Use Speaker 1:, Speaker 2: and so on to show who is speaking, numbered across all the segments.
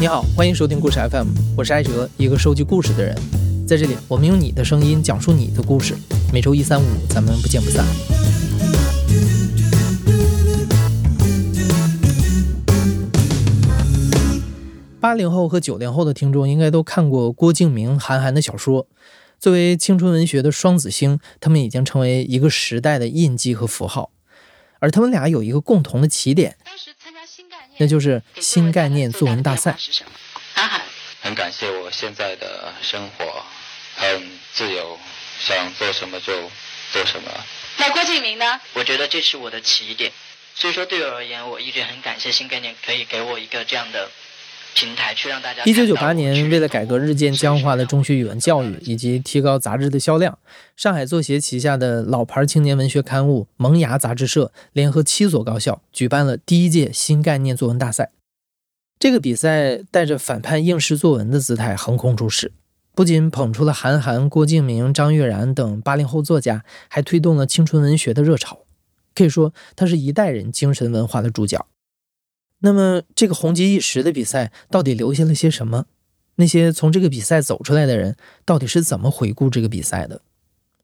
Speaker 1: 你好，欢迎收听故事 FM，我是艾哲，一个收集故事的人。在这里，我们用你的声音讲述你的故事。每周一、三、五，咱们不见不散。八零后和九零后的听众应该都看过郭敬明、韩寒的小说。作为青春文学的双子星，他们已经成为一个时代的印记和符号。而他们俩有一个共同的起点，那就是新概念作文大赛。
Speaker 2: 韩寒，很感谢我现在的生活，很自由，想做什么就做什么。
Speaker 3: 那郭敬明呢？
Speaker 4: 我觉得这是我的起点，所以说对我而言，我一直很感谢新概念可以给我一个这样的。平台去让大家。
Speaker 1: 一九九八年，为了改革日渐僵化的中学语文教育以及提高杂志的销量，上海作协旗下的老牌青年文学刊物《萌芽》杂志社联合七所高校举办了第一届新概念作文大赛。这个比赛带着反叛应试作文的姿态横空出世，不仅捧出了韩寒、郭敬明、张悦然等八零后作家，还推动了青春文学的热潮。可以说，他是一代人精神文化的主角。那么，这个红极一时的比赛到底留下了些什么？那些从这个比赛走出来的人到底是怎么回顾这个比赛的？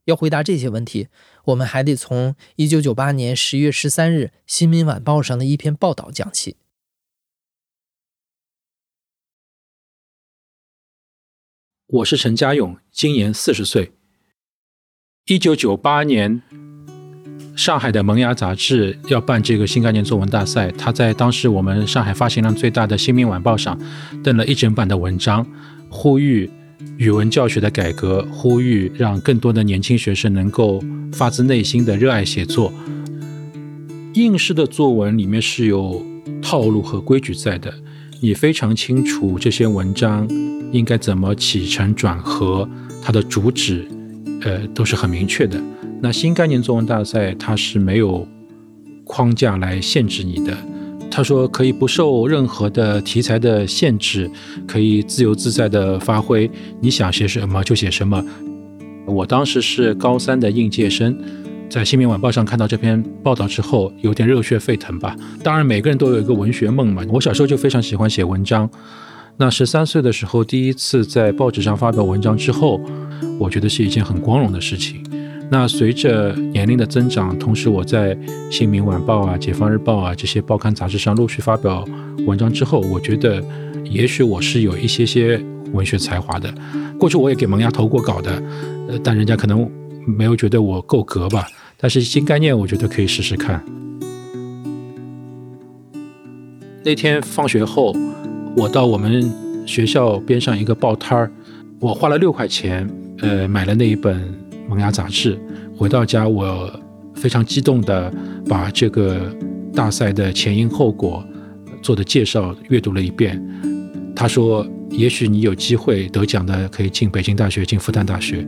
Speaker 1: 要回答这些问题，我们还得从1998年10月13日《新民晚报》上的一篇报道讲起。
Speaker 5: 我是陈家勇，今年四十岁。1998年。上海的《萌芽》杂志要办这个新概念作文大赛，他在当时我们上海发行量最大的《新民晚报》上登了一整版的文章，呼吁语文教学的改革，呼吁让更多的年轻学生能够发自内心的热爱写作。应试的作文里面是有套路和规矩在的，你非常清楚这些文章应该怎么起承转合，它的主旨，呃，都是很明确的。那新概念作文大赛它是没有框架来限制你的，他说可以不受任何的题材的限制，可以自由自在的发挥，你想写什么就写什么。我当时是高三的应届生，在新民晚报上看到这篇报道之后，有点热血沸腾吧。当然每个人都有一个文学梦嘛，我小时候就非常喜欢写文章。那十三岁的时候第一次在报纸上发表文章之后，我觉得是一件很光荣的事情。那随着年龄的增长，同时我在《新民晚报》啊、《解放日报》啊这些报刊杂志上陆续发表文章之后，我觉得也许我是有一些些文学才华的。过去我也给萌芽投过稿的，呃，但人家可能没有觉得我够格吧。但是新概念，我觉得可以试试看。那天放学后，我到我们学校边上一个报摊儿，我花了六块钱，呃，买了那一本。《萌芽》杂志，回到家，我非常激动地把这个大赛的前因后果做的介绍阅读了一遍。他说：“也许你有机会得奖的，可以进北京大学，进复旦大学。”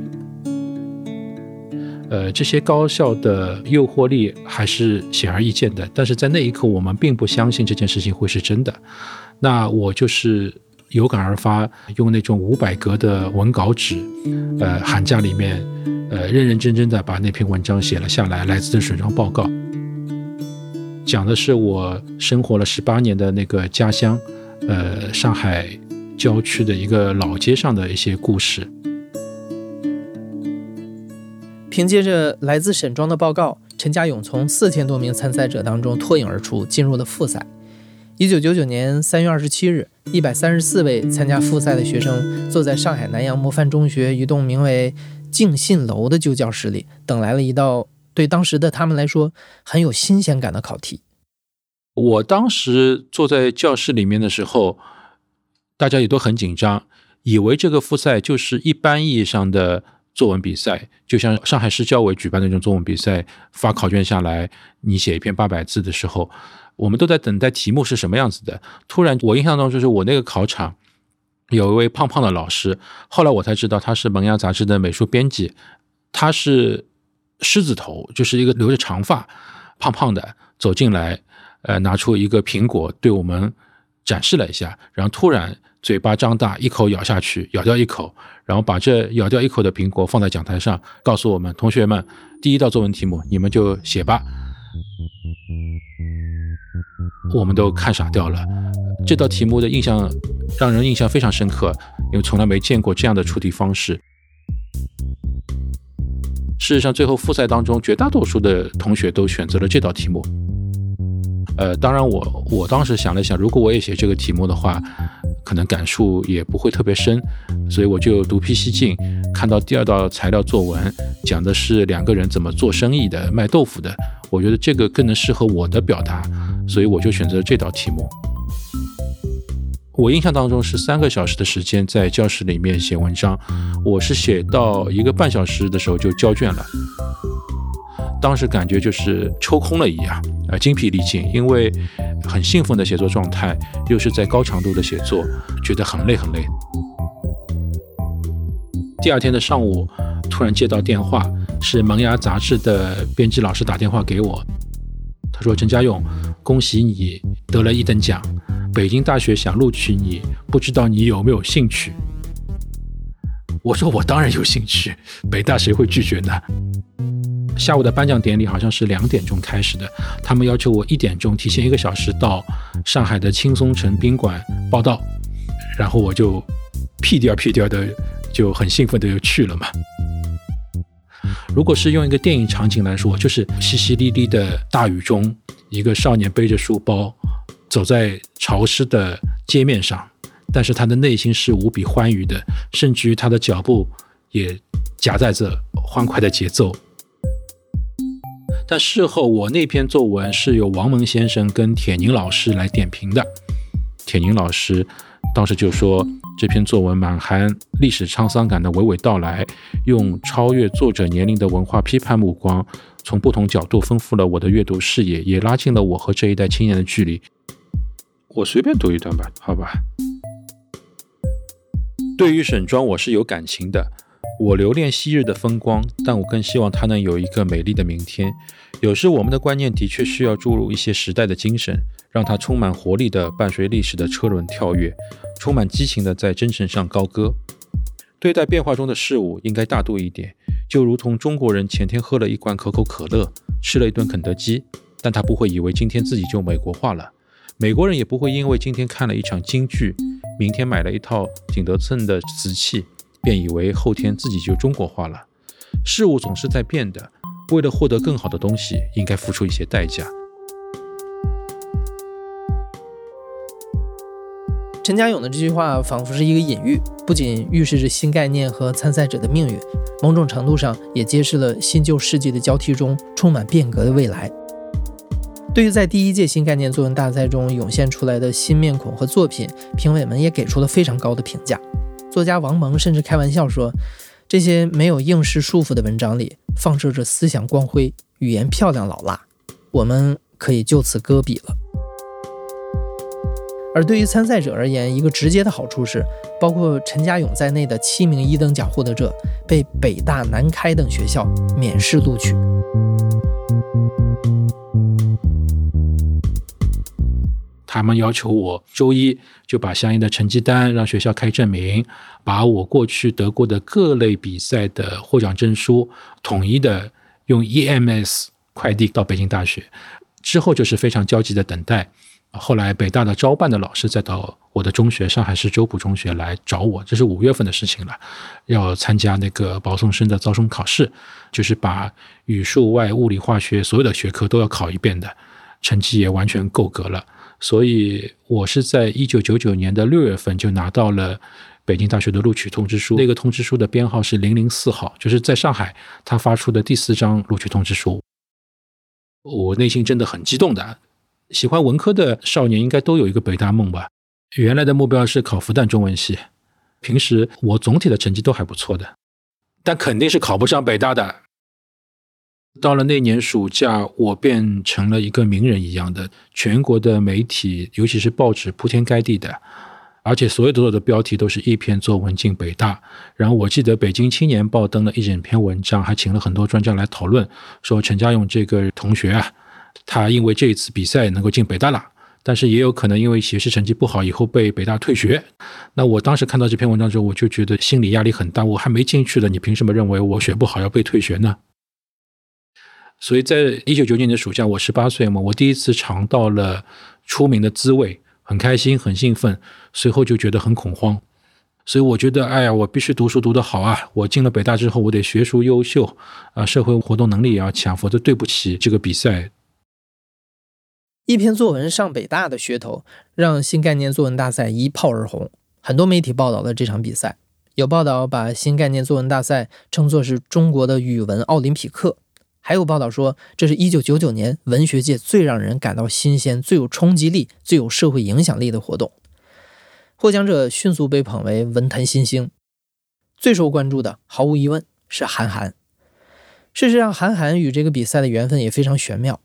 Speaker 5: 呃，这些高校的诱惑力还是显而易见的。但是在那一刻，我们并不相信这件事情会是真的。那我就是。有感而发，用那种五百格的文稿纸，呃，寒假里面，呃，认认真真的把那篇文章写了下来。来自的水状报告，讲的是我生活了十八年的那个家乡，呃，上海郊区的一个老街上的一些故事。
Speaker 1: 凭借着来自沈庄的报告，陈家勇从四千多名参赛者当中脱颖而出，进入了复赛。一九九九年三月二十七日。一百三十四位参加复赛的学生坐在上海南洋模范中学一栋名为“静信楼”的旧教室里，等来了一道对当时的他们来说很有新鲜感的考题。
Speaker 5: 我当时坐在教室里面的时候，大家也都很紧张，以为这个复赛就是一般意义上的作文比赛，就像上海市教委举办的那种作文比赛，发考卷下来，你写一篇八百字的时候。我们都在等待题目是什么样子的。突然，我印象中就是我那个考场有一位胖胖的老师，后来我才知道他是《萌芽》杂志的美术编辑。他是狮子头，就是一个留着长发、胖胖的走进来，呃，拿出一个苹果对我们展示了一下，然后突然嘴巴张大，一口咬下去，咬掉一口，然后把这咬掉一口的苹果放在讲台上，告诉我们同学们，第一道作文题目，你们就写吧。我们都看傻掉了。这道题目的印象让人印象非常深刻，因为从来没见过这样的出题方式。事实上，最后复赛当中，绝大多数的同学都选择了这道题目。呃，当然，我我当时想了想，如果我也写这个题目的话，可能感触也不会特别深，所以我就独辟蹊径，看到第二道材料作文讲的是两个人怎么做生意的，卖豆腐的，我觉得这个更能适合我的表达，所以我就选择了这道题目。我印象当中是三个小时的时间在教室里面写文章，我是写到一个半小时的时候就交卷了。当时感觉就是抽空了一样，啊，精疲力尽，因为很兴奋的写作状态，又是在高强度的写作，觉得很累很累。第二天的上午，突然接到电话，是《萌芽》杂志的编辑老师打电话给我，他说：“陈家勇，恭喜你得了一等奖。”北京大学想录取你，不知道你有没有兴趣？我说我当然有兴趣，北大谁会拒绝呢？下午的颁奖典礼好像是两点钟开始的，他们要求我一点钟提前一个小时到上海的青松城宾馆报道，然后我就屁颠儿屁颠儿的就很兴奋的就去了嘛。如果是用一个电影场景来说，就是淅淅沥沥的大雨中，一个少年背着书包。走在潮湿的街面上，但是他的内心是无比欢愉的，甚至于他的脚步也夹带着欢快的节奏。但事后我那篇作文是由王蒙先生跟铁凝老师来点评的，铁凝老师当时就说这篇作文满含历史沧桑感的娓娓道来，用超越作者年龄的文化批判目光，从不同角度丰富了我的阅读视野，也拉近了我和这一代青年的距离。我随便读一段吧，好吧。对于沈庄，我是有感情的。我留恋昔日的风光，但我更希望它能有一个美丽的明天。有时我们的观念的确需要注入一些时代的精神，让它充满活力的伴随历史的车轮跳跃，充满激情的在征程上高歌。对待变化中的事物，应该大度一点，就如同中国人前天喝了一罐可口可乐，吃了一顿肯德基，但他不会以为今天自己就美国化了。美国人也不会因为今天看了一场京剧，明天买了一套景德镇的瓷器，便以为后天自己就中国化了。事物总是在变的，为了获得更好的东西，应该付出一些代价。
Speaker 1: 陈家勇的这句话仿佛是一个隐喻，不仅预示着新概念和参赛者的命运，某种程度上也揭示了新旧世纪的交替中充满变革的未来。对于在第一届新概念作文大赛中涌现出来的新面孔和作品，评委们也给出了非常高的评价。作家王蒙甚至开玩笑说：“这些没有应试束缚的文章里，放射着思想光辉，语言漂亮老辣，我们可以就此搁笔了。”而对于参赛者而言，一个直接的好处是，包括陈家勇在内的七名一等奖获得者被北大、南开等学校免试录取。
Speaker 5: 他们要求我周一就把相应的成绩单让学校开证明，把我过去得过的各类比赛的获奖证书统一的用 EMS 快递到北京大学。之后就是非常焦急的等待。后来北大的招办的老师再到我的中学上海市周浦中学来找我，这是五月份的事情了，要参加那个保送生的招生考试，就是把语数外物理化学所有的学科都要考一遍的，成绩也完全够格了。所以，我是在一九九九年的六月份就拿到了北京大学的录取通知书。那个通知书的编号是零零四号，就是在上海他发出的第四张录取通知书。我内心真的很激动的。喜欢文科的少年应该都有一个北大梦吧？原来的目标是考复旦中文系，平时我总体的成绩都还不错的，但肯定是考不上北大的。到了那年暑假，我变成了一个名人一样的，全国的媒体，尤其是报纸，铺天盖地的，而且所有所有的标题都是一篇作文进北大。然后我记得《北京青年报》登了一整篇文章，还请了很多专家来讨论，说陈家勇这个同学啊，他因为这一次比赛能够进北大了，但是也有可能因为学习成绩不好，以后被北大退学。那我当时看到这篇文章之后，我就觉得心理压力很大。我还没进去呢，你凭什么认为我学不好要被退学呢？所以在一九九九年的暑假，我十八岁嘛，我第一次尝到了出名的滋味，很开心，很兴奋。随后就觉得很恐慌，所以我觉得，哎呀，我必须读书读得好啊！我进了北大之后，我得学术优秀啊，社会活动能力也要强，否则对不起这个比赛。
Speaker 1: 一篇作文上北大的噱头，让新概念作文大赛一炮而红。很多媒体报道了这场比赛，有报道把新概念作文大赛称作是中国的语文奥林匹克，还有报道说这是一九九九年文学界最让人感到新鲜、最有冲击力、最有社会影响力的活动。获奖者迅速被捧为文坛新星，最受关注的毫无疑问是韩寒。事实上，韩寒与这个比赛的缘分也非常玄妙。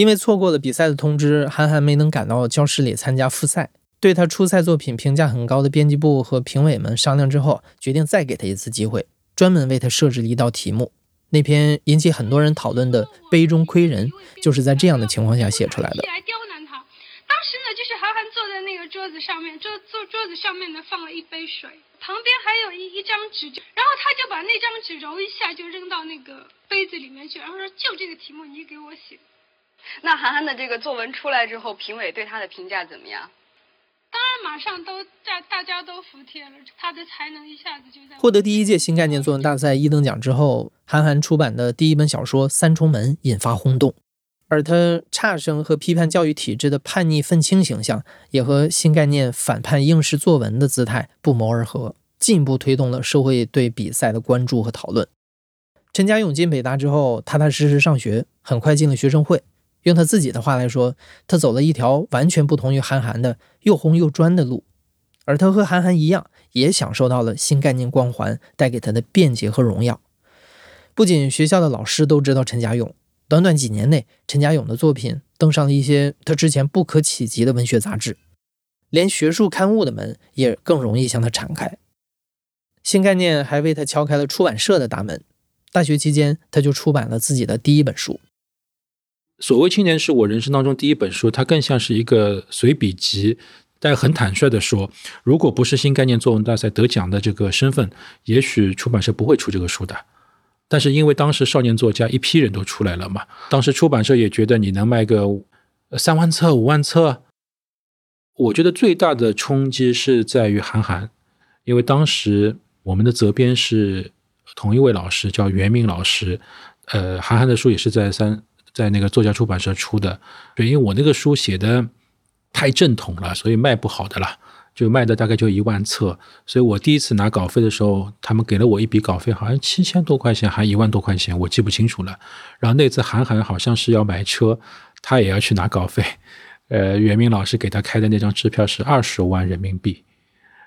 Speaker 1: 因为错过了比赛的通知，韩寒没能赶到教室里参加复赛。对他初赛作品评价很高的编辑部和评委们商量之后，决定再给他一次机会，专门为他设置了一道题目。那篇引起很多人讨论的《杯中窥人》，就是在这样的情况下写出来的。
Speaker 3: 来刁难他。当时呢，就是韩寒坐在那个桌子上面，桌桌桌子上面呢放了一杯水，旁边还有一一张纸，然后他就把那张纸揉一下就扔到那个杯子里面去，然后说：“就这个题目，你给我写。”
Speaker 6: 那韩寒的这个作文出来之后，评委对他的评价怎么样？
Speaker 3: 当然，马上都大大家都服帖了，他的才能一下子就在
Speaker 1: 获得第一届新概念作文大赛一等奖之后，韩寒出版的第一本小说《三重门》引发轰动，而他差生和批判教育体制的叛逆愤青形象，也和新概念反叛应试作文的姿态不谋而合，进一步推动了社会对比赛的关注和讨论。陈嘉勇进北大之后，踏踏实实上学，很快进了学生会。用他自己的话来说，他走了一条完全不同于韩寒的又红又专的路，而他和韩寒一样，也享受到了新概念光环带给他的便捷和荣耀。不仅学校的老师都知道陈家勇，短短几年内，陈家勇的作品登上了一些他之前不可企及的文学杂志，连学术刊物的门也更容易向他敞开。新概念还为他敲开了出版社的大门，大学期间他就出版了自己的第一本书。
Speaker 5: 所谓青年是我人生当中第一本书，它更像是一个随笔集。但很坦率的说，如果不是新概念作文大赛得奖的这个身份，也许出版社不会出这个书的。但是因为当时少年作家一批人都出来了嘛，当时出版社也觉得你能卖个三万册、五万册。我觉得最大的冲击是在于韩寒，因为当时我们的责编是同一位老师，叫袁明老师。呃，韩寒的书也是在三。在那个作家出版社出的，对，因为我那个书写的太正统了，所以卖不好的了，就卖的大概就一万册。所以我第一次拿稿费的时候，他们给了我一笔稿费，好像七千多块钱，还一万多块钱，我记不清楚了。然后那次韩寒好像是要买车，他也要去拿稿费，呃，袁明老师给他开的那张支票是二十万人民币，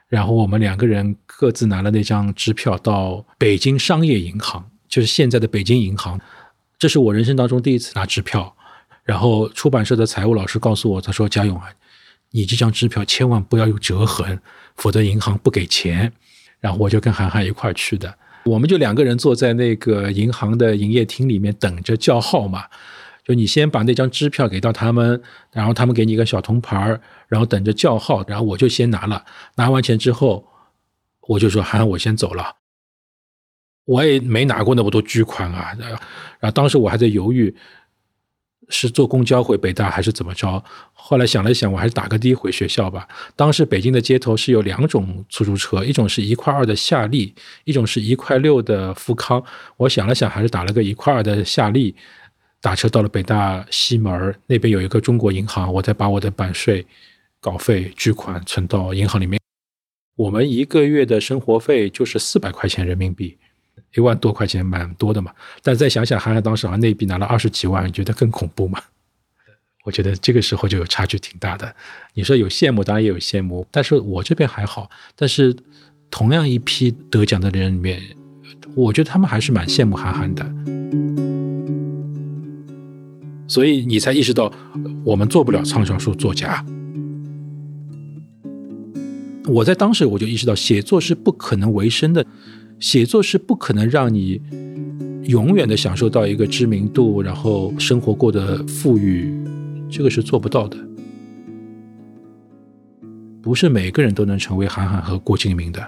Speaker 5: 然后我们两个人各自拿了那张支票到北京商业银行，就是现在的北京银行。这是我人生当中第一次拿支票，然后出版社的财务老师告诉我，他说：“嘉勇啊，你这张支票千万不要有折痕，否则银行不给钱。”然后我就跟韩寒一块儿去的，我们就两个人坐在那个银行的营业厅里面等着叫号嘛。就你先把那张支票给到他们，然后他们给你一个小铜牌儿，然后等着叫号，然后我就先拿了。拿完钱之后，我就说：“韩寒，我先走了。”我也没拿过那么多巨款啊，然后当时我还在犹豫，是坐公交回北大还是怎么着。后来想了想，我还是打个的回学校吧。当时北京的街头是有两种出租车，一种是一块二的夏利，一种是一块六的富康。我想了想，还是打了个一块二的夏利，打车到了北大西门那边有一个中国银行，我再把我的版税、稿费、巨款存到银行里面。我们一个月的生活费就是四百块钱人民币。一万多块钱蛮多的嘛，但再想想，韩寒当时好像那笔拿了二十几万，你觉得更恐怖吗？我觉得这个时候就有差距挺大的。你说有羡慕，当然也有羡慕，但是我这边还好。但是同样一批得奖的人里面，我觉得他们还是蛮羡慕韩寒的。所以你才意识到，我们做不了畅销书作家。我在当时我就意识到，写作是不可能为生的。写作是不可能让你永远的享受到一个知名度，然后生活过得富裕，这个是做不到的。不是每个人都能成为韩寒和郭敬明的。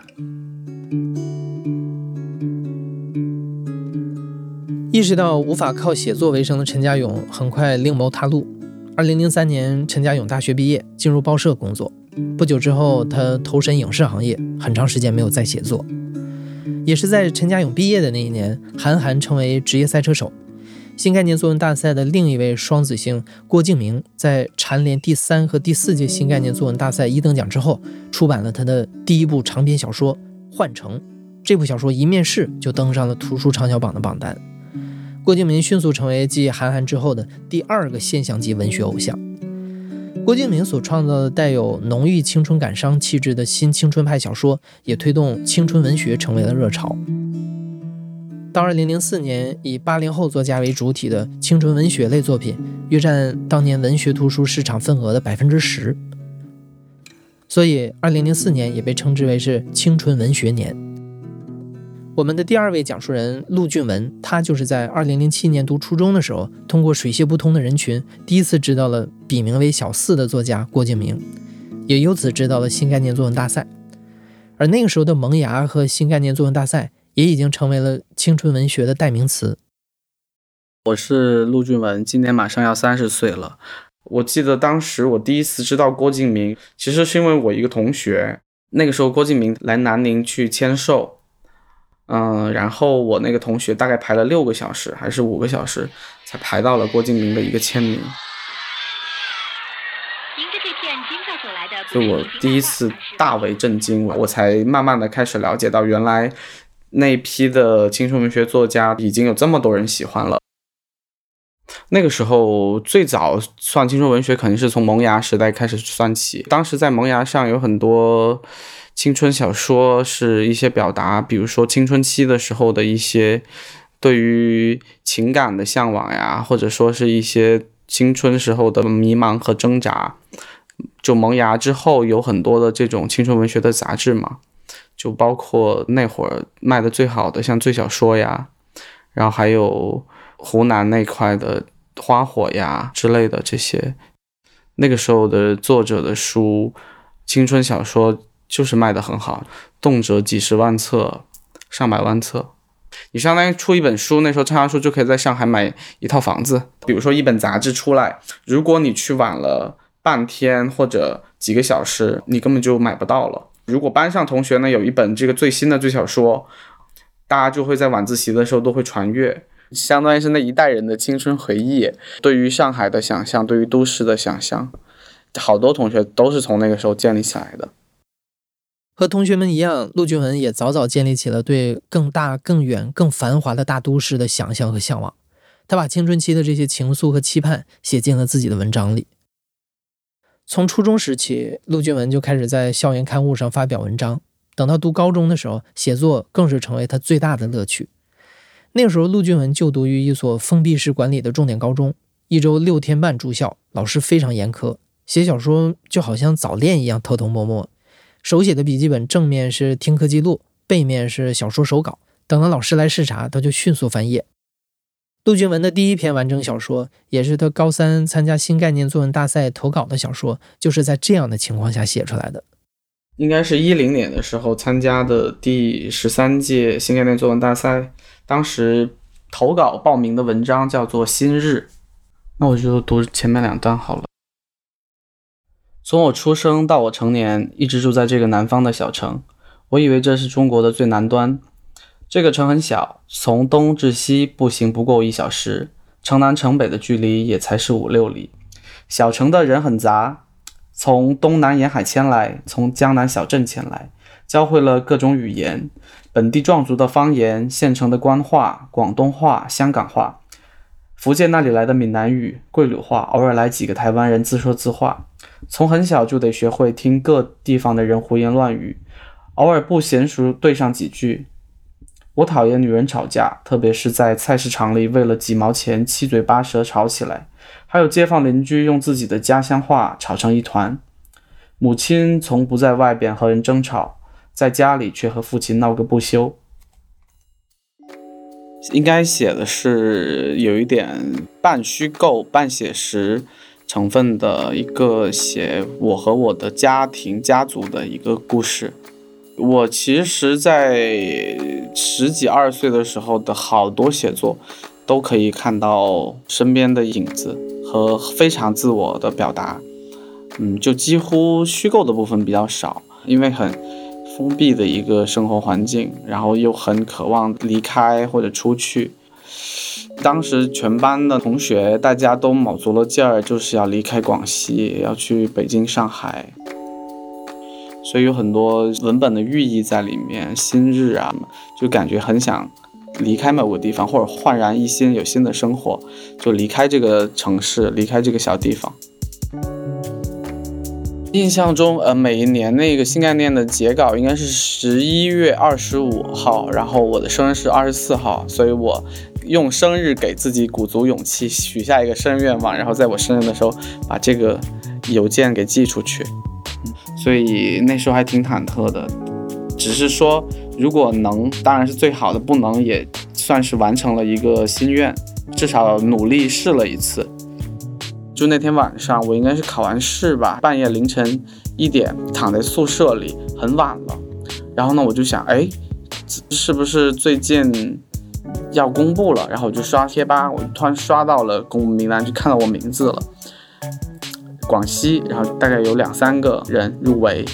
Speaker 1: 意识到无法靠写作为生的陈家勇，很快另谋他路。二零零三年，陈家勇大学毕业，进入报社工作。不久之后，他投身影视行业，很长时间没有再写作。也是在陈家勇毕业的那一年，韩寒成为职业赛车手。新概念作文大赛的另一位双子星郭敬明，在蝉联第三和第四届新概念作文大赛一等奖之后，出版了他的第一部长篇小说《幻城》。这部小说一面世就登上了图书畅销榜的榜单。郭敬明迅速成为继韩寒之后的第二个现象级文学偶像。郭敬明所创造的带有浓郁青春感伤气质的新青春派小说，也推动青春文学成为了热潮。到二零零四年，以八零后作家为主体的青春文学类作品，约占当年文学图书市场份额的百分之十。所以，二零零四年也被称之为是青春文学年。我们的第二位讲述人陆俊文，他就是在二零零七年读初中的时候，通过水泄不通的人群，第一次知道了笔名为小四的作家郭敬明，也由此知道了新概念作文大赛。而那个时候的萌芽和新概念作文大赛，也已经成为了青春文学的代名词。
Speaker 7: 我是陆俊文，今年马上要三十岁了。我记得当时我第一次知道郭敬明，其实是因为我一个同学，那个时候郭敬明来南宁去签售。嗯，然后我那个同学大概排了六个小时还是五个小时，才排到了郭敬明的一个签名。就我第一次大为震惊，我才慢慢的开始了解到，原来那批的青春文学作家已经有这么多人喜欢了。那个时候最早算青春文学，肯定是从萌芽时代开始算起。当时在萌芽上有很多。青春小说是一些表达，比如说青春期的时候的一些对于情感的向往呀，或者说是一些青春时候的迷茫和挣扎。就萌芽之后，有很多的这种青春文学的杂志嘛，就包括那会儿卖的最好的，像《最小说》呀，然后还有湖南那块的《花火》呀之类的这些。那个时候的作者的书，青春小说。就是卖的很好，动辄几十万册、上百万册。你相当于出一本书，那时候畅销书就可以在上海买一套房子。比如说一本杂志出来，如果你去晚了半天或者几个小时，你根本就买不到了。如果班上同学呢有一本这个最新的最小说，大家就会在晚自习的时候都会传阅，相当于是那一代人的青春回忆。对于上海的想象，对于都市的想象，好多同学都是从那个时候建立起来的。
Speaker 1: 和同学们一样，陆俊文也早早建立起了对更大、更远、更繁华的大都市的想象和向往。他把青春期的这些情愫和期盼写进了自己的文章里。从初中时期，陆俊文就开始在校园刊物上发表文章。等到读高中的时候，写作更是成为他最大的乐趣。那个时候，陆俊文就读于一所封闭式管理的重点高中，一周六天半住校，老师非常严苛，写小说就好像早恋一样，偷偷摸摸。手写的笔记本正面是听课记录，背面是小说手稿。等到老师来视察，他就迅速翻页。陆俊文的第一篇完整小说，也是他高三参加新概念作文大赛投稿的小说，就是在这样的情况下写出来的。
Speaker 7: 应该是一零年的时候参加的第十三届新概念作文大赛，当时投稿报名的文章叫做《新日》，那我就读前面两段好了。从我出生到我成年，一直住在这个南方的小城。我以为这是中国的最南端。这个城很小，从东至西步行不过一小时，城南城北的距离也才是五六里。小城的人很杂，从东南沿海迁来，从江南小镇迁来，教会了各种语言：本地壮族的方言、县城的官话、广东话、香港话、福建那里来的闽南语、桂柳话，偶尔来几个台湾人自说自话。从很小就得学会听各地方的人胡言乱语，偶尔不娴熟对上几句。我讨厌女人吵架，特别是在菜市场里为了几毛钱七嘴八舌吵起来，还有街坊邻居用自己的家乡话吵成一团。母亲从不在外边和人争吵，在家里却和父亲闹个不休。应该写的是有一点半虚构半写实。成分的一个写我和我的家庭家族的一个故事。我其实，在十几二岁的时候的好多写作，都可以看到身边的影子和非常自我的表达。嗯，就几乎虚构的部分比较少，因为很封闭的一个生活环境，然后又很渴望离开或者出去。当时全班的同学大家都卯足了劲儿，就是要离开广西，要去北京、上海，所以有很多文本的寓意在里面。新日啊，就感觉很想离开某个地方，或者焕然一新，有新的生活，就离开这个城市，离开这个小地方。印象中，呃，每一年那个新概念的截稿应该是十一月二十五号，然后我的生日是二十四号，所以我用生日给自己鼓足勇气，许下一个生日愿望，然后在我生日的时候把这个邮件给寄出去。所以那时候还挺忐忑的，只是说如果能，当然是最好的；不能，也算是完成了一个心愿，至少努力试了一次。就那天晚上，我应该是考完试吧，半夜凌晨一点，躺在宿舍里，很晚了。然后呢，我就想，哎，是不是最近要公布了？然后我就刷贴吧，我突然刷到了公布名单，就看到我名字了，广西，然后大概有两三个人入围。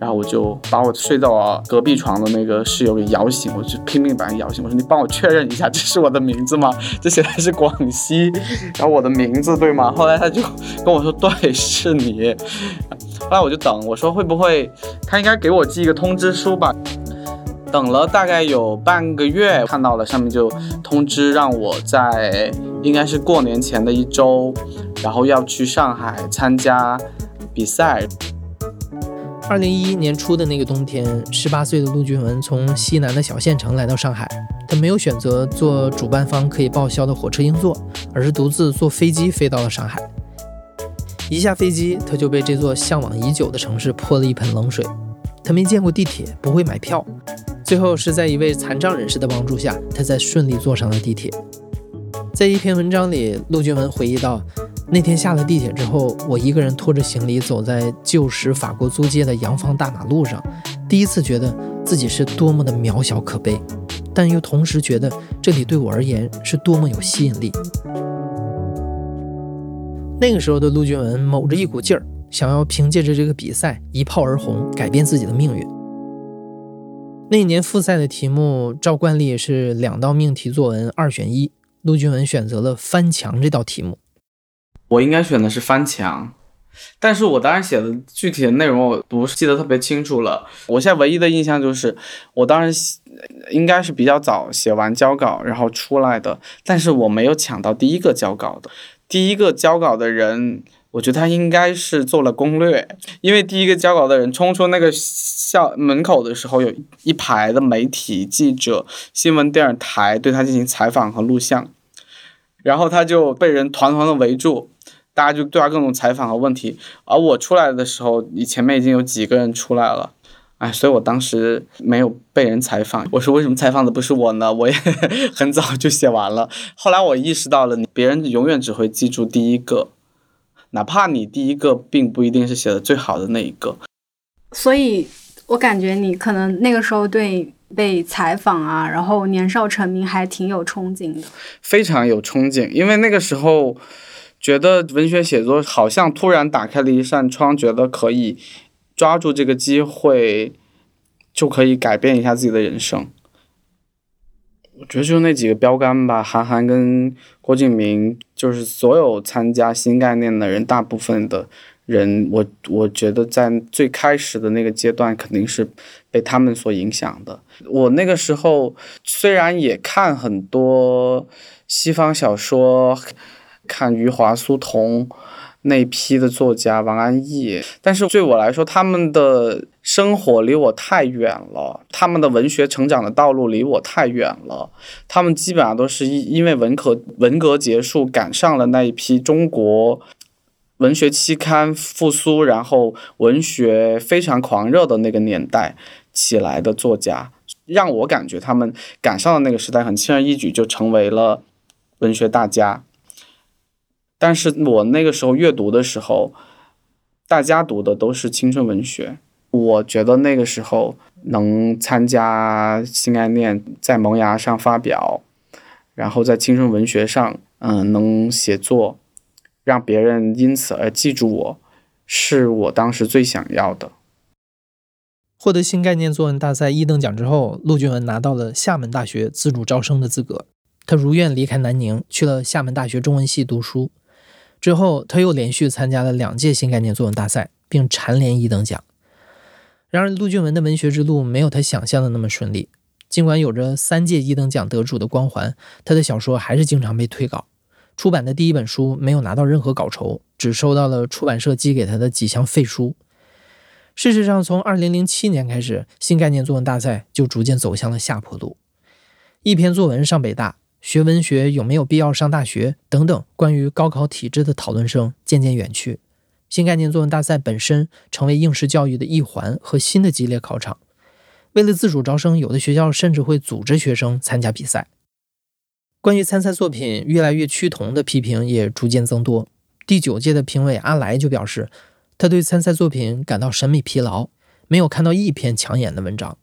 Speaker 7: 然后我就把我睡到隔壁床的那个室友给摇醒，我就拼命把他摇醒。我说：“你帮我确认一下，这是我的名字吗？这写的是广西，然后我的名字对吗？”后来他就跟我说：“对，是你。”后来我就等，我说：“会不会他应该给我寄一个通知书吧？”等了大概有半个月，看到了上面就通知让我在应该是过年前的一周，然后要去上海参加比赛。
Speaker 1: 二零一一年初的那个冬天，十八岁的陆俊文从西南的小县城来到上海。他没有选择坐主办方可以报销的火车硬座，而是独自坐飞机飞到了上海。一下飞机，他就被这座向往已久的城市泼了一盆冷水。他没见过地铁，不会买票。最后是在一位残障人士的帮助下，他才顺利坐上了地铁。在一篇文章里，陆俊文回忆到。那天下了地铁之后，我一个人拖着行李走在旧时法国租界的洋房大马路上，第一次觉得自己是多么的渺小可悲，但又同时觉得这里对我而言是多么有吸引力。那个时候的陆俊文卯着一股劲儿，想要凭借着这个比赛一炮而红，改变自己的命运。那年复赛的题目照惯例是两道命题作文二选一，陆俊文选择了翻墙这道题目。
Speaker 7: 我应该选的是翻墙，但是我当时写的具体的内容我不是记得特别清楚了。我现在唯一的印象就是，我当时应该是比较早写完交稿，然后出来的，但是我没有抢到第一个交稿的。第一个交稿的人，我觉得他应该是做了攻略，因为第一个交稿的人冲出那个校门口的时候，有一排的媒体记者、新闻电视台对他进行采访和录像，然后他就被人团团的围住。大家就对他各种采访和问题，而我出来的时候，你前面已经有几个人出来了，哎，所以我当时没有被人采访。我说为什么采访的不是我呢？我也 很早就写完了。后来我意识到了，别人永远只会记住第一个，哪怕你第一个并不一定是写的最好的那一个。
Speaker 8: 所以我感觉你可能那个时候对被采访啊，然后年少成名还挺有憧憬的，
Speaker 7: 非常有憧憬，因为那个时候。觉得文学写作好像突然打开了一扇窗，觉得可以抓住这个机会，就可以改变一下自己的人生。我觉得就那几个标杆吧，韩寒跟郭敬明，就是所有参加新概念的人，大部分的人，我我觉得在最开始的那个阶段，肯定是被他们所影响的。我那个时候虽然也看很多西方小说。看余华、苏童那批的作家，王安忆，但是对我来说，他们的生活离我太远了，他们的文学成长的道路离我太远了。他们基本上都是因因为文科文革结束，赶上了那一批中国文学期刊复苏，然后文学非常狂热的那个年代起来的作家，让我感觉他们赶上了那个时代，很轻而易举就成为了文学大家。但是我那个时候阅读的时候，大家读的都是青春文学。我觉得那个时候能参加新概念，在萌芽上发表，然后在青春文学上，嗯，能写作，让别人因此而记住我，是我当时最想要的。
Speaker 1: 获得新概念作文大赛一等奖之后，陆俊文拿到了厦门大学自主招生的资格。他如愿离开南宁，去了厦门大学中文系读书。之后，他又连续参加了两届新概念作文大赛，并蝉联一等奖。然而，陆俊文的文学之路没有他想象的那么顺利。尽管有着三届一等奖得主的光环，他的小说还是经常被退稿。出版的第一本书没有拿到任何稿酬，只收到了出版社寄给他的几箱废书。事实上，从2007年开始，新概念作文大赛就逐渐走向了下坡路。一篇作文上北大。学文学有没有必要上大学？等等，关于高考体制的讨论声渐渐远去。新概念作文大赛本身成为应试教育的一环和新的激烈考场。为了自主招生，有的学校甚至会组织学生参加比赛。关于参赛作品越来越趋同的批评也逐渐增多。第九届的评委阿来就表示，他对参赛作品感到审美疲劳，没有看到一篇抢眼的文章。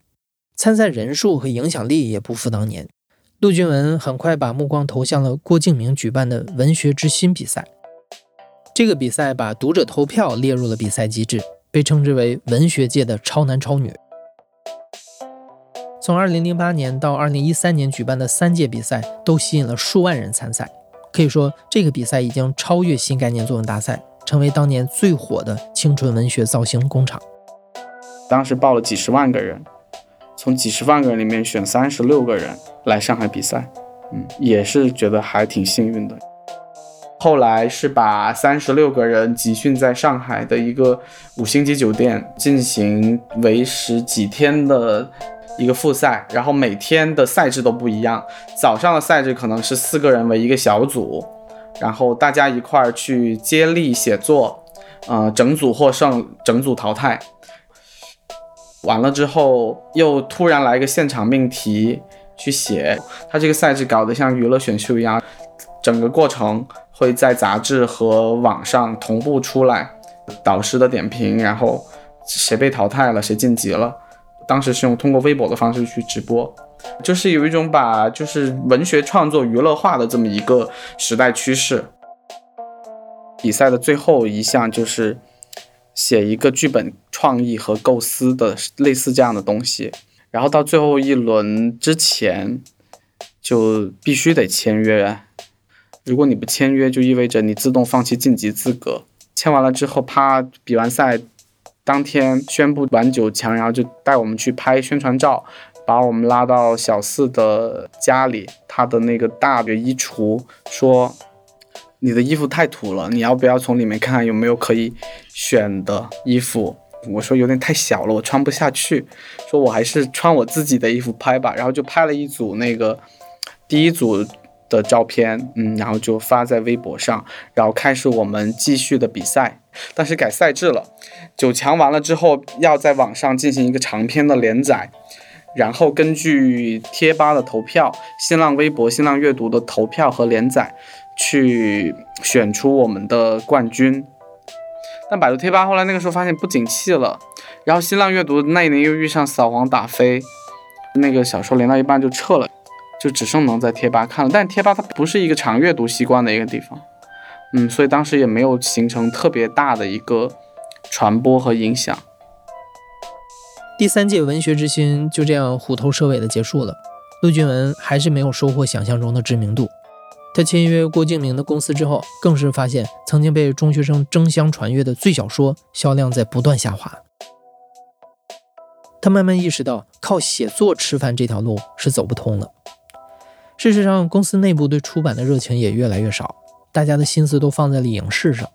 Speaker 1: 参赛人数和影响力也不复当年。陆俊文很快把目光投向了郭敬明举办的文学之心比赛。这个比赛把读者投票列入了比赛机制，被称之为文学界的超男超女。从2008年到2013年举办的三届比赛都吸引了数万人参赛，可以说这个比赛已经超越新概念作文大赛，成为当年最火的青春文学造星工厂。
Speaker 7: 当时报了几十万个人。从几十万个人里面选三十六个人来上海比赛，嗯，也是觉得还挺幸运的。后来是把三十六个人集训在上海的一个五星级酒店进行为时几天的一个复赛，然后每天的赛制都不一样。早上的赛制可能是四个人为一个小组，然后大家一块儿去接力写作，呃，整组获胜，整组淘汰。完了之后，又突然来一个现场命题去写，他这个赛制搞得像娱乐选秀一样，整个过程会在杂志和网上同步出来，导师的点评，然后谁被淘汰了，谁晋级了。当时是用通过微博的方式去直播，就是有一种把就是文学创作娱乐化的这么一个时代趋势。比赛的最后一项就是。写一个剧本创意和构思的类似这样的东西，然后到最后一轮之前就必须得签约。如果你不签约，就意味着你自动放弃晋级资格。签完了之后，啪，比完赛当天宣布完九强，然后就带我们去拍宣传照，把我们拉到小四的家里，他的那个大的衣橱说。你的衣服太土了，你要不要从里面看看有没有可以选的衣服？我说有点太小了，我穿不下去。说我还是穿我自己的衣服拍吧。然后就拍了一组那个第一组的照片，嗯，然后就发在微博上，然后开始我们继续的比赛。但是改赛制了，九强完了之后要在网上进行一个长篇的连载，然后根据贴吧的投票、新浪微博、新浪阅读的投票和连载。去选出我们的冠军，但百度贴吧后来那个时候发现不景气了，然后新浪阅读那一年又遇上扫黄打非，那个小说连到一半就撤了，就只剩能在贴吧看了。但贴吧它不是一个常阅读习惯的一个地方，嗯，所以当时也没有形成特别大的一个传播和影响。
Speaker 1: 第三届文学之星就这样虎头蛇尾的结束了，陆俊文还是没有收获想象中的知名度。他签约郭敬明的公司之后，更是发现曾经被中学生争相传阅的最小说销量在不断下滑。他慢慢意识到，靠写作吃饭这条路是走不通的。事实上，公司内部对出版的热情也越来越少，大家的心思都放在了影视上，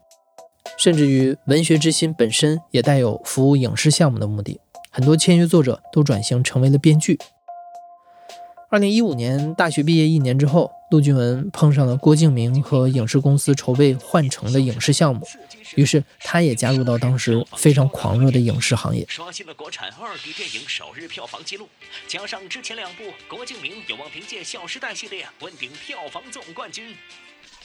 Speaker 1: 甚至于文学之心本身也带有服务影视项目的目的。很多签约作者都转型成为了编剧。二零一五年大学毕业一年之后，陆俊文碰上了郭敬明和影视公司筹备《幻城》的影视项目，于是他也加入到当时非常狂热的影视行业。
Speaker 9: 刷新了国产二 D 电影首日票房纪录，加上之前两部，郭敬明有望凭借《小时代》系列问鼎票房总冠军。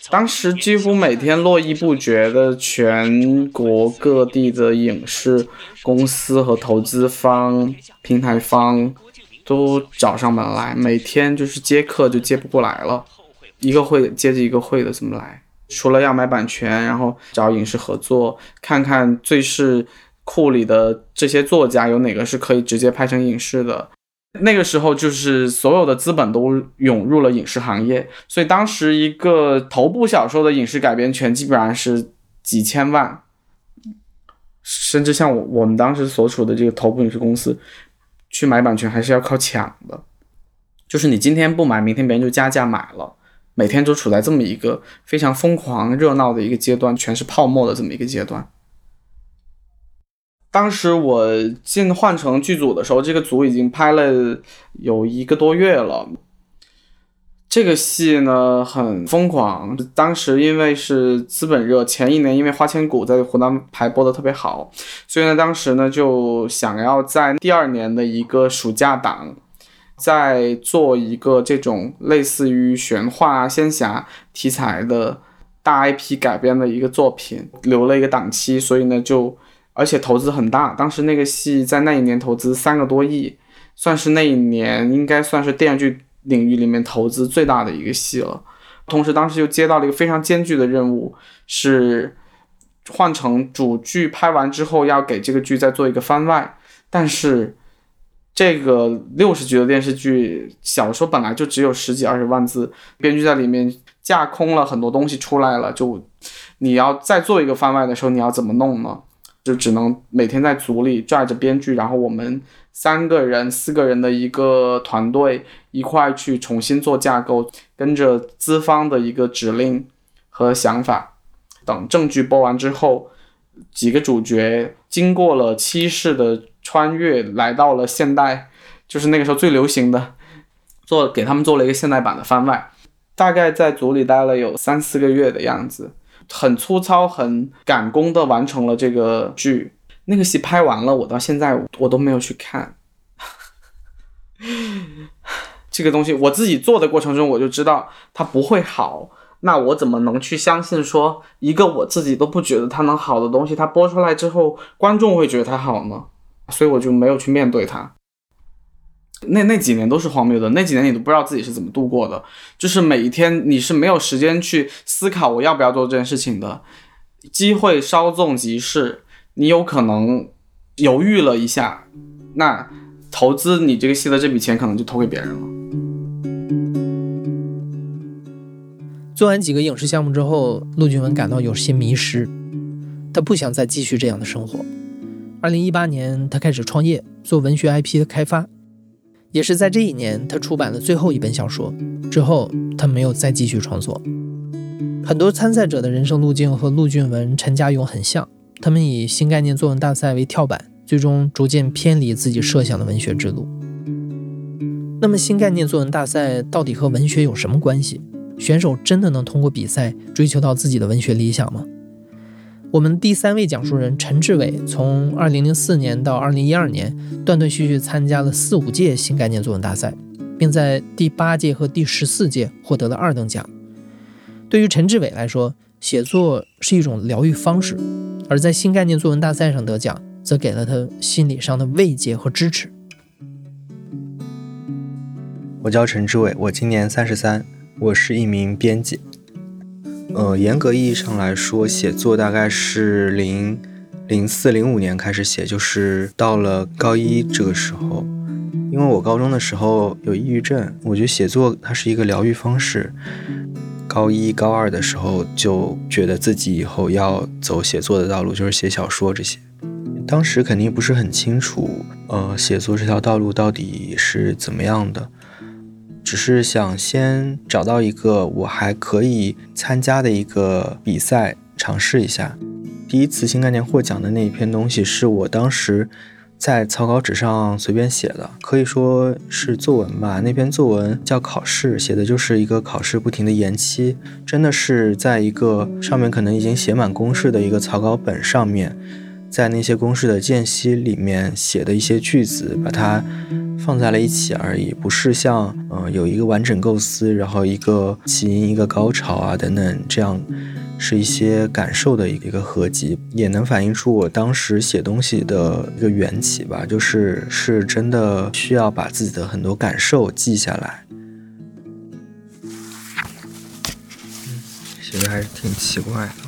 Speaker 7: 当时几乎每天络绎不绝的全国各地的影视公司和投资方、平台方。都找上门来，每天就是接客就接不过来了。一个会接着一个会的这么来。除了要买版权，然后找影视合作，看看最是库里的这些作家有哪个是可以直接拍成影视的。那个时候就是所有的资本都涌入了影视行业，所以当时一个头部小说的影视改编权基本上是几千万，甚至像我我们当时所处的这个头部影视公司去买版权还是要靠抢的，就是你今天不买，明天别人就加价买了。每天都处在这么一个非常疯狂、热闹的一个阶段，全是泡沫的这么一个阶段。当时我进换成剧组的时候，这个组已经拍了有一个多月了。这个戏呢很疯狂，当时因为是资本热，前一年因为《花千骨》在湖南排播的特别好，所以呢当时呢就想要在第二年的一个暑假档。在做一个这种类似于玄幻仙侠题材的大 IP 改编的一个作品，留了一个档期，所以呢就而且投资很大，当时那个戏在那一年投资三个多亿，算是那一年应该算是电视剧领域里面投资最大的一个戏了。同时当时又接到了一个非常艰巨的任务，是换成主剧拍完之后要给这个剧再做一个番外，但是。这个六十集的电视剧，小说本来就只有十几二十万字，编剧在里面架空了很多东西出来了，就你要再做一个番外的时候，你要怎么弄呢？就只能每天在组里拽着编剧，然后我们三个人、四个人的一个团队一块去重新做架构，跟着资方的一个指令和想法，等证据播完之后，几个主角经过了七世的。穿越来到了现代，就是那个时候最流行的，做给他们做了一个现代版的番外，大概在组里待了有三四个月的样子，很粗糙、很赶工的完成了这个剧。那个戏拍完了，我到现在我都没有去看。这个东西我自己做的过程中，我就知道它不会好，那我怎么能去相信说一个我自己都不觉得它能好的东西，它播出来之后，观众会觉得它好呢？所以我就没有去面对它。那那几年都是荒谬的，那几年你都不知道自己是怎么度过的，就是每一天你是没有时间去思考我要不要做这件事情的。机会稍纵即逝，你有可能犹豫了一下，那投资你这个戏的这笔钱可能就投给别人了。
Speaker 1: 做完几个影视项目之后，陆俊文感到有些迷失，他不想再继续这样的生活。二零一八年，他开始创业做文学 IP 的开发，也是在这一年，他出版了最后一本小说。之后，他没有再继续创作。很多参赛者的人生路径和陆俊文、陈家勇很像，他们以新概念作文大赛为跳板，最终逐渐偏离自己设想的文学之路。那么，新概念作文大赛到底和文学有什么关系？选手真的能通过比赛追求到自己的文学理想吗？我们第三位讲述人陈志伟，从2004年到2012年，断断续续参加了四五届新概念作文大赛，并在第八届和第十四届获得了二等奖。对于陈志伟来说，写作是一种疗愈方式，而在新概念作文大赛上得奖，则给了他心理上的慰藉和支持。
Speaker 10: 我叫陈志伟，我今年三十三，我是一名编辑。呃，严格意义上来说，写作大概是零零四零五年开始写，就是到了高一这个时候。因为我高中的时候有抑郁症，我觉得写作它是一个疗愈方式。高一高二的时候就觉得自己以后要走写作的道路，就是写小说这些。当时肯定不是很清楚，呃，写作这条道路到底是怎么样的。只是想先找到一个我还可以参加的一个比赛，尝试一下。第一次新概念获奖的那一篇东西，是我当时在草稿纸上随便写的，可以说是作文吧。那篇作文叫考试，写的就是一个考试不停的延期，真的是在一个上面可能已经写满公式的一个草稿本上面，在那些公式的间隙里面写的一些句子，把它。放在了一起而已，不是像嗯有一个完整构思，然后一个起因、一个高潮啊等等，这样是一些感受的一个合集，也能反映出我当时写东西的一个缘起吧，就是是真的需要把自己的很多感受记下来。嗯写的还是挺奇怪的。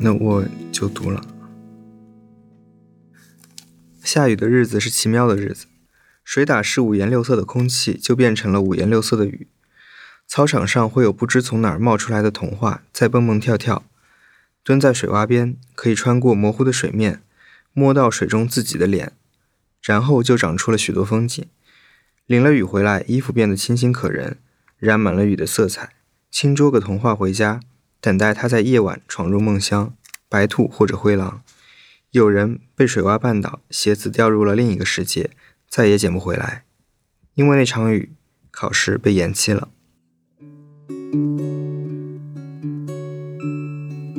Speaker 10: 那我就读了。下雨的日子是奇妙的日子，水打湿五颜六色的空气，就变成了五颜六色的雨。操场上会有不知从哪儿冒出来的童话在蹦蹦跳跳。蹲在水洼边，可以穿过模糊的水面，摸到水中自己的脸，然后就长出了许多风景。淋了雨回来，衣服变得清新可人，染满了雨的色彩。轻捉个童话回家，等待他在夜晚闯入梦乡，白兔或者灰狼。有人被水洼绊倒，鞋子掉入了另一个世界，再也捡不回来，因为那场雨，考试被延期了。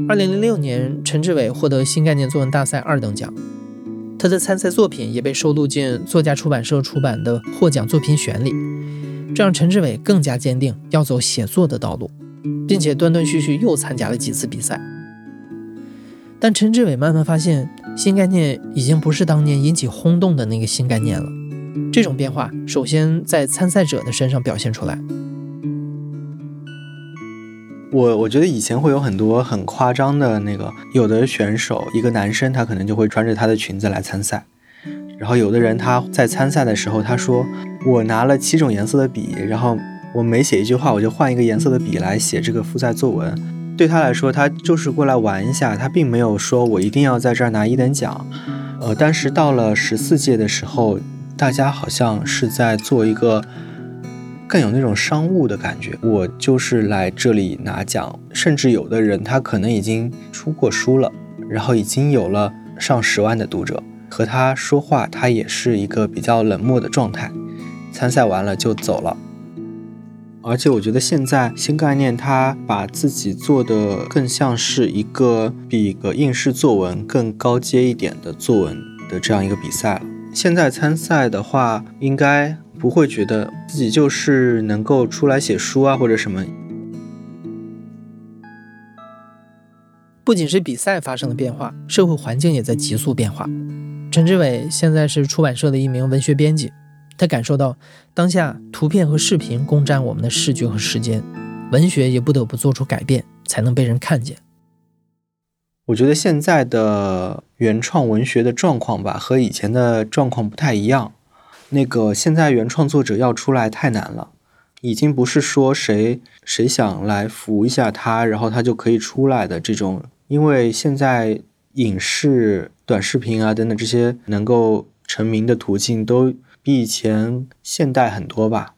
Speaker 1: 二零零六年，陈志伟获得新概念作文大赛二等奖，他的参赛作品也被收录进作家出版社出版的获奖作品选里，这让陈志伟更加坚定要走写作的道路，并且断断续续又参加了几次比赛。但陈志伟慢慢发现，新概念已经不是当年引起轰动的那个新概念了。这种变化首先在参赛者的身上表现出来。
Speaker 10: 我我觉得以前会有很多很夸张的那个，有的选手一个男生他可能就会穿着他的裙子来参赛，然后有的人他在参赛的时候他说我拿了七种颜色的笔，然后我每写一句话我就换一个颜色的笔来写这个复赛作文，对他来说他就是过来玩一下，他并没有说我一定要在这儿拿一等奖，呃，但是到了十四届的时候，大家好像是在做一个。更有那种商务的感觉，我就是来这里拿奖，甚至有的人他可能已经出过书了，然后已经有了上十万的读者，和他说话，他也是一个比较冷漠的状态，参赛完了就走了。而且我觉得现在新概念，它把自己做的更像是一个比一个应试作文更高阶一点的作文的这样一个比赛了。现在参赛的话，应该。不会觉得自己就是能够出来写书啊，或者什么。
Speaker 1: 不仅是比赛发生了变化，社会环境也在急速变化。陈志伟现在是出版社的一名文学编辑，他感受到当下图片和视频攻占我们的视觉和时间，文学也不得不做出改变，才能被人看见。
Speaker 10: 我觉得现在的原创文学的状况吧，和以前的状况不太一样。那个现在原创作者要出来太难了，已经不是说谁谁想来扶一下他，然后他就可以出来的这种。因为现在影视、短视频啊等等这些能够成名的途径都比以前现代很多吧。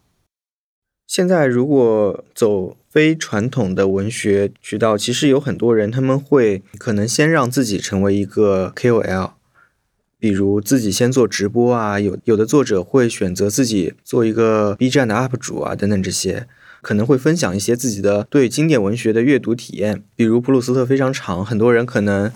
Speaker 10: 现在如果走非传统的文学渠道，其实有很多人他们会可能先让自己成为一个 KOL。比如自己先做直播啊，有有的作者会选择自己做一个 B 站的 UP 主啊，等等这些，可能会分享一些自己的对经典文学的阅读体验。比如普鲁斯特非常长，很多人可能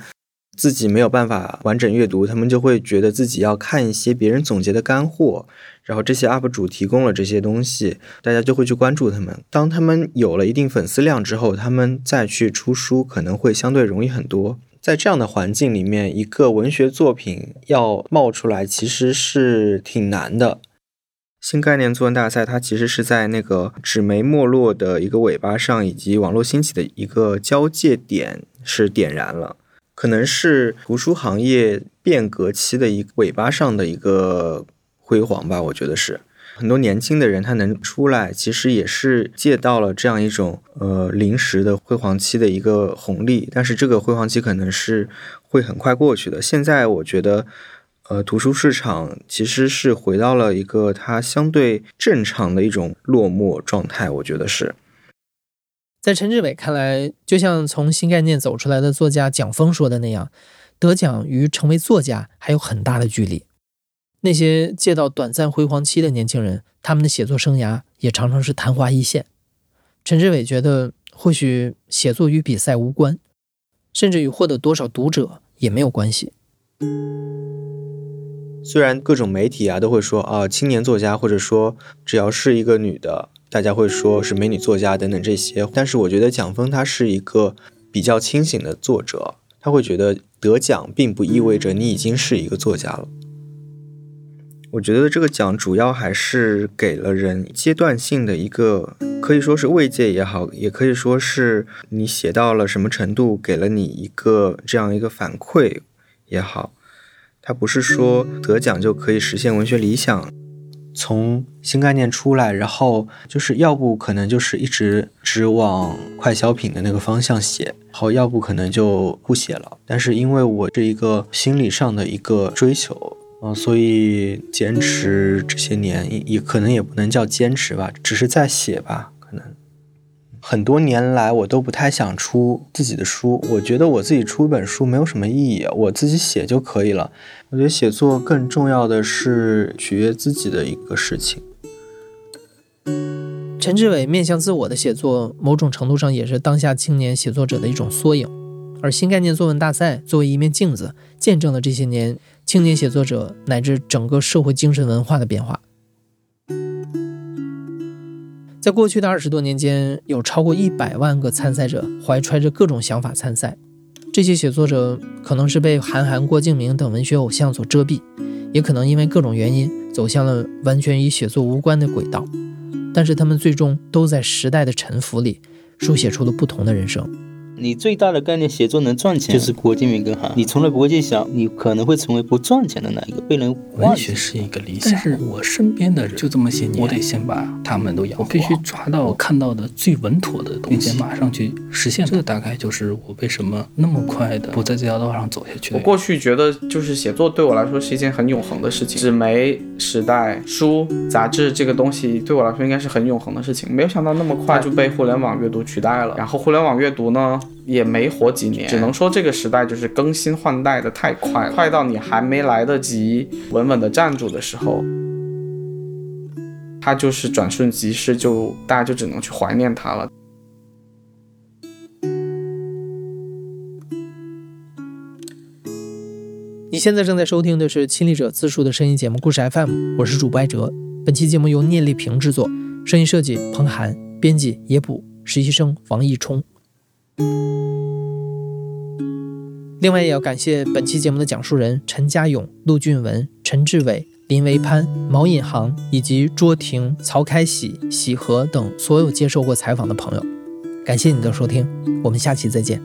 Speaker 10: 自己没有办法完整阅读，他们就会觉得自己要看一些别人总结的干货，然后这些 UP 主提供了这些东西，大家就会去关注他们。当他们有了一定粉丝量之后，他们再去出书可能会相对容易很多。在这样的环境里面，一个文学作品要冒出来，其实是挺难的。新概念作文大赛，它其实是在那个纸媒没落的一个尾巴上，以及网络兴起的一个交界点是点燃了，可能是图书行业变革期的一个尾巴上的一个辉煌吧，我觉得是。很多年轻的人他能出来，其实也是借到了这样一种呃临时的辉煌期的一个红利，但是这个辉煌期可能是会很快过去的。现在我觉得，呃，图书市场其实是回到了一个它相对正常的一种落寞状态。我觉得是
Speaker 1: 在陈志伟看来，就像从新概念走出来的作家蒋峰说的那样，得奖与成为作家还有很大的距离。那些借到短暂辉煌期的年轻人，他们的写作生涯也常常是昙花一现。陈志伟觉得，或许写作与比赛无关，甚至与获得多少读者也没有关系。
Speaker 10: 虽然各种媒体啊都会说啊，青年作家，或者说只要是一个女的，大家会说是美女作家等等这些，但是我觉得蒋峰他是一个比较清醒的作者，他会觉得得奖并不意味着你已经是一个作家了。我觉得这个奖主要还是给了人阶段性的一个，可以说是慰藉也好，也可以说是你写到了什么程度，给了你一个这样一个反馈也好。他不是说得奖就可以实现文学理想。从新概念出来，然后就是要不可能就是一直只往快消品的那个方向写，然后要不可能就不写了。但是因为我是一个心理上的一个追求。嗯，所以坚持这些年也也可能也不能叫坚持吧，只是在写吧。可能很多年来我都不太想出自己的书，我觉得我自己出一本书没有什么意义，我自己写就可以了。我觉得写作更重要的是取悦自己的一个事情。
Speaker 1: 陈志伟面向自我的写作，某种程度上也是当下青年写作者的一种缩影。而新概念作文大赛作为一面镜子，见证了这些年青年写作者乃至整个社会精神文化的变化。在过去的二十多年间，有超过一百万个参赛者怀揣着各种想法参赛。这些写作者可能是被韩寒、郭敬明等文学偶像所遮蔽，也可能因为各种原因走向了完全与写作无关的轨道。但是他们最终都在时代的沉浮里，书写出了不同的人生。
Speaker 11: 你最大的概念，写作能赚钱，就是郭敬明跟行。你从来不会去想，你可能会成为不赚钱的那一个，被人
Speaker 12: 文学是一个理想，但是我身边的人就这么些年，我得先把他们都养活。我必须抓到我看到的最稳妥的东西，并且马上去实现。这大概就是我为什么那么快的不在这条道上走下去。
Speaker 7: 我过去觉得，就是写作对我来说是一件很永恒的事情。纸媒时代、书、杂志这个东西对我来说应该是很永恒的事情。没有想到那么快就被互联网阅读取代了。然后互联网阅读呢？也没活几年，只能说这个时代就是更新换代的太快，快到你还没来得及稳稳的站住的时候，它就是转瞬即逝，就大家就只能去怀念它了。
Speaker 1: 你现在正在收听的是亲历者自述的声音节目《故事 FM》，我是主播艾哲。本期节目由聂丽萍制作，声音设计彭涵，编辑野捕，实习生王一冲。另外，也要感谢本期节目的讲述人陈家勇、陆俊文、陈志伟、林维潘、毛引航以及卓婷、曹开喜、喜和等所有接受过采访的朋友。感谢你的收听，我们下期再见。